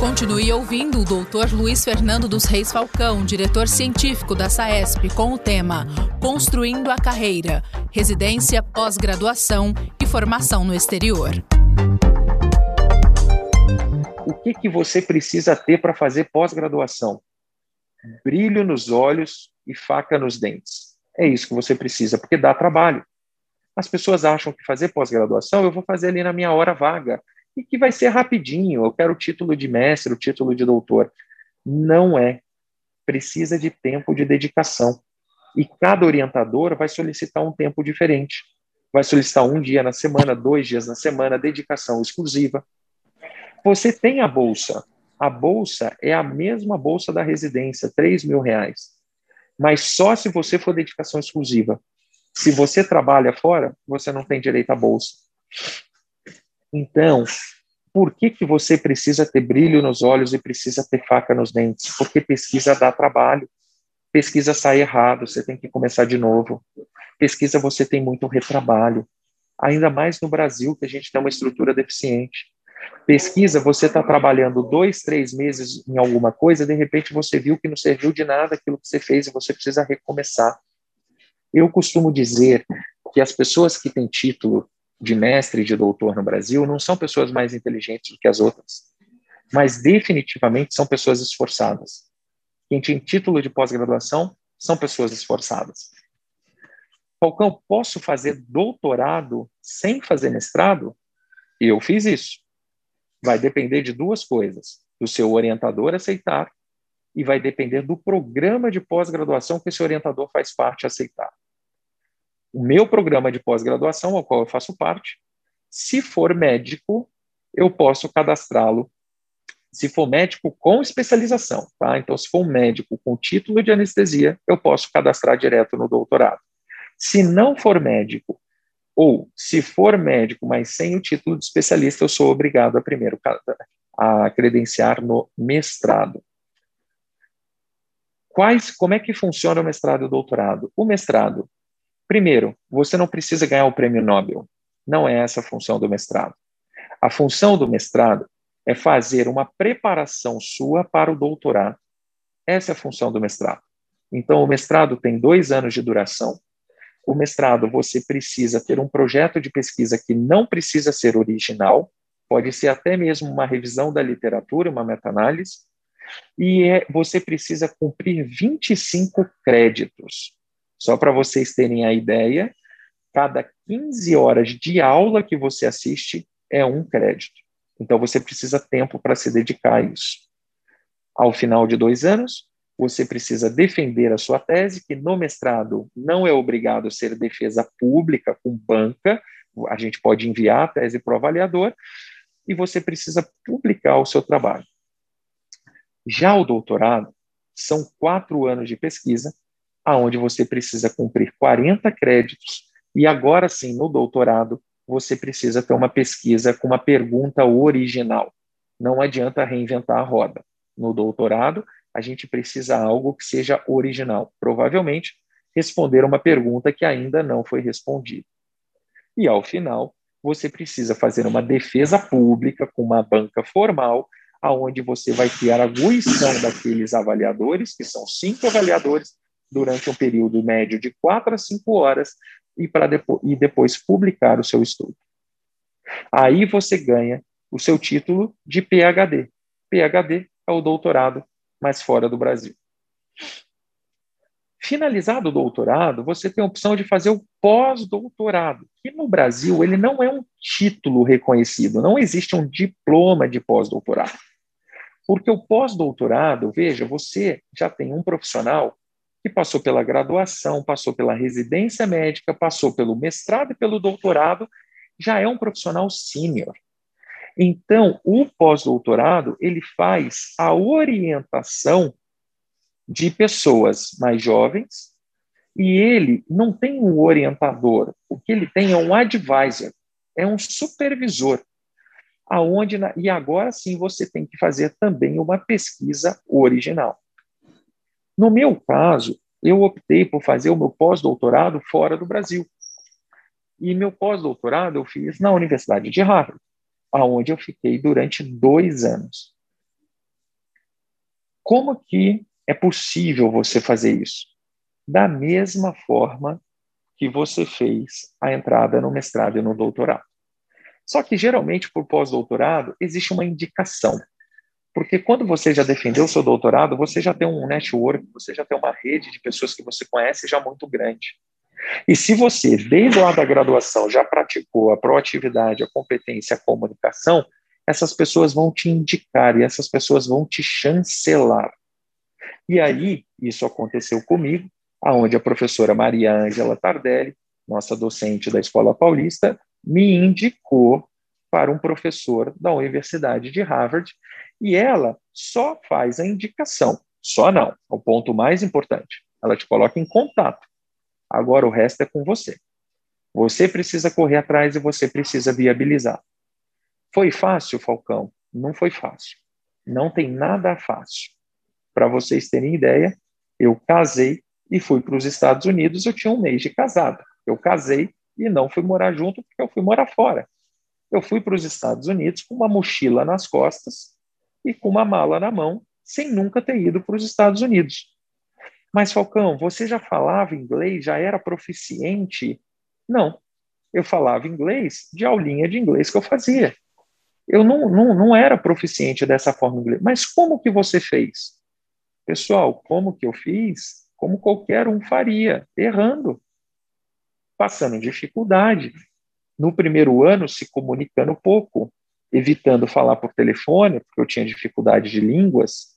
Continue ouvindo o Dr. Luiz Fernando dos Reis Falcão, diretor científico da SAESP, com o tema Construindo a Carreira, Residência, Pós-Graduação e Formação no Exterior. O que, que você precisa ter para fazer pós-graduação? Brilho nos olhos e faca nos dentes. É isso que você precisa, porque dá trabalho. As pessoas acham que fazer pós-graduação eu vou fazer ali na minha hora vaga e que vai ser rapidinho, eu quero o título de mestre, o título de doutor. Não é. Precisa de tempo de dedicação. E cada orientador vai solicitar um tempo diferente. Vai solicitar um dia na semana, dois dias na semana, dedicação exclusiva. Você tem a bolsa. A bolsa é a mesma bolsa da residência, 3 mil reais. Mas só se você for dedicação exclusiva. Se você trabalha fora, você não tem direito à bolsa. Então, por que, que você precisa ter brilho nos olhos e precisa ter faca nos dentes? Porque pesquisa dá trabalho. Pesquisa sai errado, você tem que começar de novo. Pesquisa você tem muito retrabalho. Ainda mais no Brasil, que a gente tem uma estrutura deficiente. Pesquisa, você está trabalhando dois, três meses em alguma coisa, de repente você viu que não serviu de nada aquilo que você fez e você precisa recomeçar. Eu costumo dizer que as pessoas que têm título de mestre e de doutor no Brasil não são pessoas mais inteligentes do que as outras, mas definitivamente são pessoas esforçadas. Quem tem título de pós-graduação são pessoas esforçadas. Falcão, posso fazer doutorado sem fazer mestrado? Eu fiz isso. Vai depender de duas coisas: do seu orientador aceitar e vai depender do programa de pós-graduação que esse orientador faz parte aceitar o meu programa de pós-graduação, ao qual eu faço parte. Se for médico, eu posso cadastrá-lo. Se for médico com especialização, tá? Então, se for um médico com título de anestesia, eu posso cadastrar direto no doutorado. Se não for médico, ou se for médico, mas sem o título de especialista, eu sou obrigado a primeiro a credenciar no mestrado. Quais, como é que funciona o mestrado e o doutorado? O mestrado, Primeiro, você não precisa ganhar o prêmio Nobel. Não é essa a função do mestrado. A função do mestrado é fazer uma preparação sua para o doutorado. Essa é a função do mestrado. Então, o mestrado tem dois anos de duração. O mestrado, você precisa ter um projeto de pesquisa que não precisa ser original, pode ser até mesmo uma revisão da literatura, uma meta-análise, e é, você precisa cumprir 25 créditos. Só para vocês terem a ideia, cada 15 horas de aula que você assiste é um crédito. Então você precisa tempo para se dedicar a isso. Ao final de dois anos, você precisa defender a sua tese, que no mestrado não é obrigado a ser defesa pública com banca, a gente pode enviar a tese para o avaliador, e você precisa publicar o seu trabalho. Já o doutorado são quatro anos de pesquisa, aonde você precisa cumprir 40 créditos e agora sim, no doutorado, você precisa ter uma pesquisa com uma pergunta original. Não adianta reinventar a roda. No doutorado, a gente precisa algo que seja original. Provavelmente, responder uma pergunta que ainda não foi respondida. E ao final, você precisa fazer uma defesa pública com uma banca formal, aonde você vai ter a arguição daqueles avaliadores, que são cinco avaliadores, durante um período médio de quatro a cinco horas e, para depo e depois publicar o seu estudo. Aí você ganha o seu título de PhD. PhD é o doutorado, mas fora do Brasil. Finalizado o doutorado, você tem a opção de fazer o pós-doutorado, que no Brasil ele não é um título reconhecido, não existe um diploma de pós-doutorado. Porque o pós-doutorado, veja, você já tem um profissional que passou pela graduação, passou pela residência médica, passou pelo mestrado e pelo doutorado, já é um profissional sênior. Então, o pós-doutorado, ele faz a orientação de pessoas mais jovens e ele não tem um orientador, o que ele tem é um advisor, é um supervisor. Aonde e agora sim você tem que fazer também uma pesquisa original. No meu caso, eu optei por fazer o meu pós-doutorado fora do Brasil. E meu pós-doutorado eu fiz na Universidade de Harvard, aonde eu fiquei durante dois anos. Como que é possível você fazer isso? Da mesma forma que você fez a entrada no mestrado e no doutorado. Só que, geralmente, por pós-doutorado, existe uma indicação. Porque quando você já defendeu o seu doutorado, você já tem um network, você já tem uma rede de pessoas que você conhece já muito grande. E se você, desde lá da graduação, já praticou a proatividade, a competência, a comunicação, essas pessoas vão te indicar e essas pessoas vão te chancelar. E aí, isso aconteceu comigo, aonde a professora Maria Ângela Tardelli, nossa docente da Escola Paulista, me indicou para um professor da Universidade de Harvard, e ela só faz a indicação, só não, é o ponto mais importante. Ela te coloca em contato. Agora o resto é com você. Você precisa correr atrás e você precisa viabilizar. Foi fácil, Falcão? Não foi fácil. Não tem nada fácil. Para vocês terem ideia, eu casei e fui para os Estados Unidos. Eu tinha um mês de casado. Eu casei e não fui morar junto porque eu fui morar fora. Eu fui para os Estados Unidos com uma mochila nas costas e com uma mala na mão, sem nunca ter ido para os Estados Unidos. Mas, Falcão, você já falava inglês, já era proficiente? Não. Eu falava inglês de aulinha de inglês que eu fazia. Eu não, não, não era proficiente dessa forma inglês. Mas como que você fez? Pessoal, como que eu fiz? Como qualquer um faria, errando, passando dificuldade. No primeiro ano, se comunicando pouco, evitando falar por telefone, porque eu tinha dificuldade de línguas,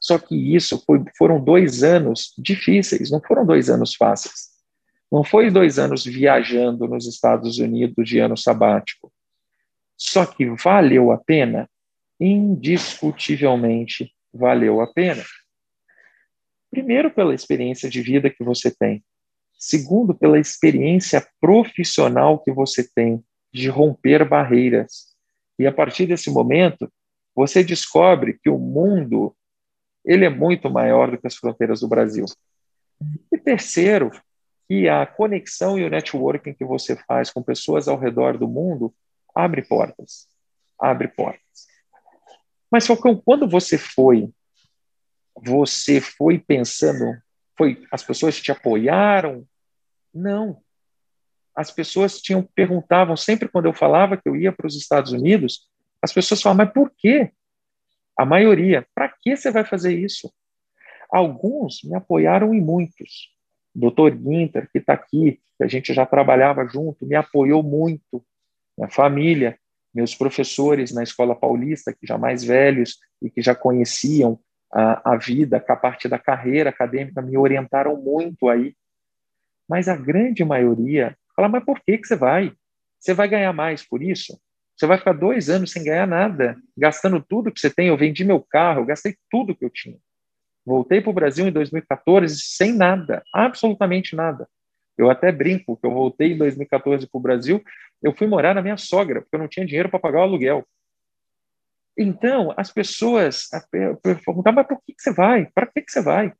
só que isso foi, foram dois anos difíceis, não foram dois anos fáceis. Não foi dois anos viajando nos Estados Unidos de ano sabático. Só que valeu a pena? Indiscutivelmente valeu a pena. Primeiro, pela experiência de vida que você tem. Segundo, pela experiência profissional que você tem de romper barreiras. E a partir desse momento, você descobre que o mundo ele é muito maior do que as fronteiras do Brasil. E terceiro, que a conexão e o networking que você faz com pessoas ao redor do mundo abre portas, abre portas. Mas Falcão, quando você foi, você foi pensando, foi as pessoas te apoiaram? Não. As pessoas tinham perguntavam sempre quando eu falava que eu ia para os Estados Unidos, as pessoas falavam: "Mas por quê?" A maioria. Para que você vai fazer isso? Alguns me apoiaram em muitos. Dr. Ginter, que está aqui, que a gente já trabalhava junto, me apoiou muito. Minha família, meus professores na Escola Paulista, que já mais velhos e que já conheciam a, a vida, a parte da carreira acadêmica, me orientaram muito aí. Mas a grande maioria fala, mas por que, que você vai? Você vai ganhar mais por isso? Você vai ficar dois anos sem ganhar nada, gastando tudo que você tem. Eu vendi meu carro, eu gastei tudo que eu tinha. Voltei para o Brasil em 2014 sem nada, absolutamente nada. Eu até brinco que eu voltei em 2014 para o Brasil, eu fui morar na minha sogra, porque eu não tinha dinheiro para pagar o aluguel. Então, as pessoas perguntavam, mas por que, que você vai? Para que, que você vai?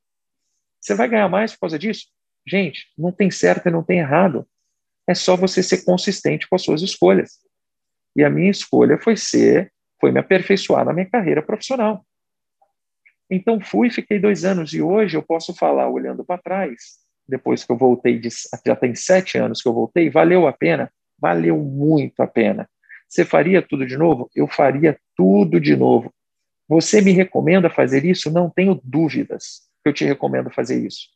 Você vai ganhar mais por causa disso? Gente, não tem certo e não tem errado. É só você ser consistente com as suas escolhas. E a minha escolha foi ser, foi me aperfeiçoar na minha carreira profissional. Então fui, fiquei dois anos e hoje eu posso falar olhando para trás, depois que eu voltei, de, já tem sete anos que eu voltei, valeu a pena? Valeu muito a pena. Você faria tudo de novo? Eu faria tudo de novo. Você me recomenda fazer isso? Não tenho dúvidas que eu te recomendo fazer isso.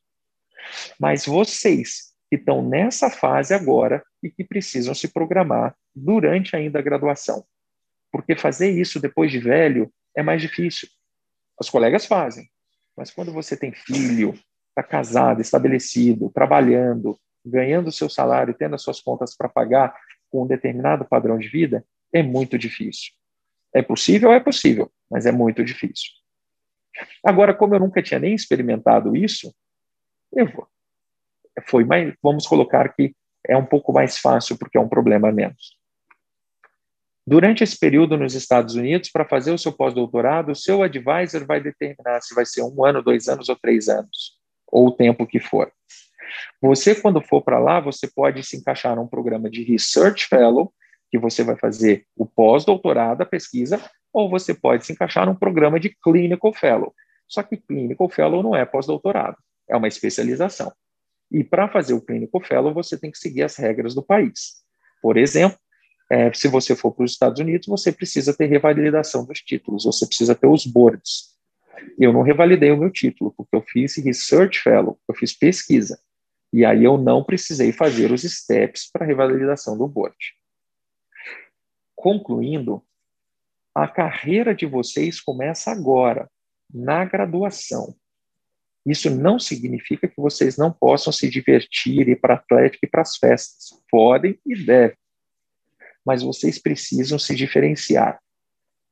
Mas vocês que estão nessa fase agora e que precisam se programar durante ainda a graduação. Porque fazer isso depois de velho é mais difícil. Os colegas fazem, mas quando você tem filho, está casado, estabelecido, trabalhando, ganhando seu salário, tendo as suas contas para pagar com um determinado padrão de vida, é muito difícil. É possível? É possível, mas é muito difícil. Agora, como eu nunca tinha nem experimentado isso, eu vou foi mais, vamos colocar que é um pouco mais fácil porque é um problema menos. Durante esse período nos Estados Unidos, para fazer o seu pós-doutorado, o seu advisor vai determinar se vai ser um ano, dois anos ou três anos, ou o tempo que for. Você, quando for para lá, você pode se encaixar num programa de Research Fellow, que você vai fazer o pós-doutorado, a pesquisa, ou você pode se encaixar num programa de Clinical Fellow. Só que Clinical Fellow não é pós-doutorado, é uma especialização. E para fazer o Clinical Fellow, você tem que seguir as regras do país. Por exemplo, é, se você for para os Estados Unidos, você precisa ter revalidação dos títulos, você precisa ter os boards. Eu não revalidei o meu título, porque eu fiz Research Fellow, eu fiz pesquisa. E aí eu não precisei fazer os steps para revalidação do board. Concluindo, a carreira de vocês começa agora, na graduação. Isso não significa que vocês não possam se divertir, ir para a atlética e para as festas. Podem e devem. Mas vocês precisam se diferenciar.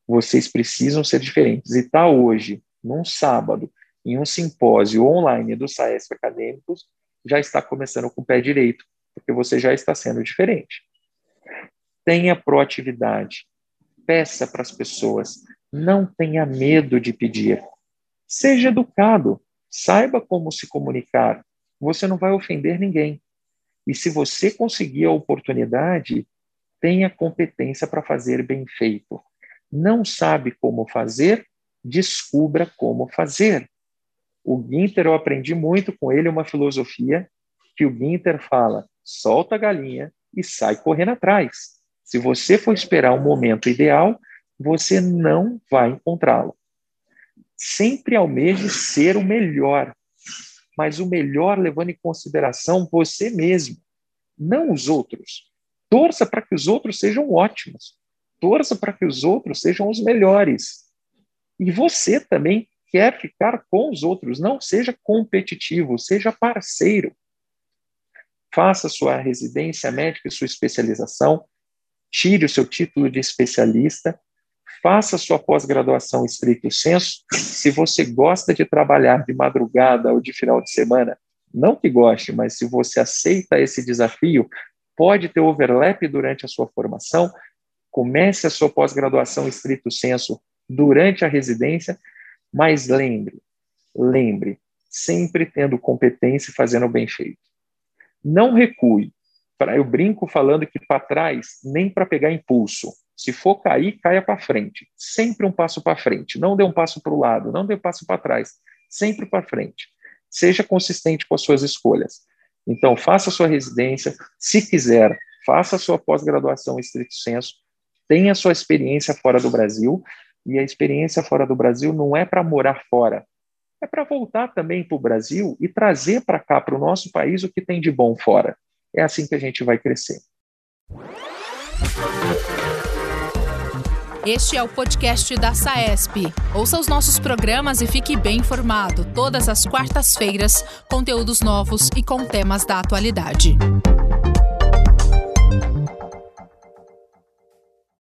Vocês precisam ser diferentes. E está hoje, num sábado, em um simpósio online do SAESP Acadêmicos, já está começando com o pé direito, porque você já está sendo diferente. Tenha proatividade. Peça para as pessoas. Não tenha medo de pedir. Seja educado. Saiba como se comunicar. Você não vai ofender ninguém. E se você conseguir a oportunidade, tenha competência para fazer bem feito. Não sabe como fazer? Descubra como fazer. O Ginter, eu aprendi muito com ele uma filosofia que o Ginter fala: solta a galinha e sai correndo atrás. Se você for esperar o momento ideal, você não vai encontrá-lo. Sempre almeje ser o melhor, mas o melhor levando em consideração você mesmo, não os outros. Torça para que os outros sejam ótimos. Torça para que os outros sejam os melhores. E você também quer ficar com os outros. Não seja competitivo, seja parceiro. Faça sua residência médica e sua especialização. Tire o seu título de especialista faça sua pós-graduação estricto senso. Se você gosta de trabalhar de madrugada ou de final de semana, não que goste, mas se você aceita esse desafio, pode ter overlap durante a sua formação, comece a sua pós-graduação estrito senso durante a residência, mas lembre, lembre, sempre tendo competência e fazendo bem feito. Não recue. Eu brinco falando que para trás, nem para pegar impulso. Se for cair, caia para frente. Sempre um passo para frente. Não dê um passo para o lado, não dê um passo para trás. Sempre para frente. Seja consistente com as suas escolhas. Então, faça a sua residência, se quiser, faça a sua pós-graduação em estrito senso, tenha a sua experiência fora do Brasil, e a experiência fora do Brasil não é para morar fora, é para voltar também para o Brasil e trazer para cá, para o nosso país, o que tem de bom fora. É assim que a gente vai crescer. Este é o podcast da SAESP. Ouça os nossos programas e fique bem informado. Todas as quartas-feiras, conteúdos novos e com temas da atualidade.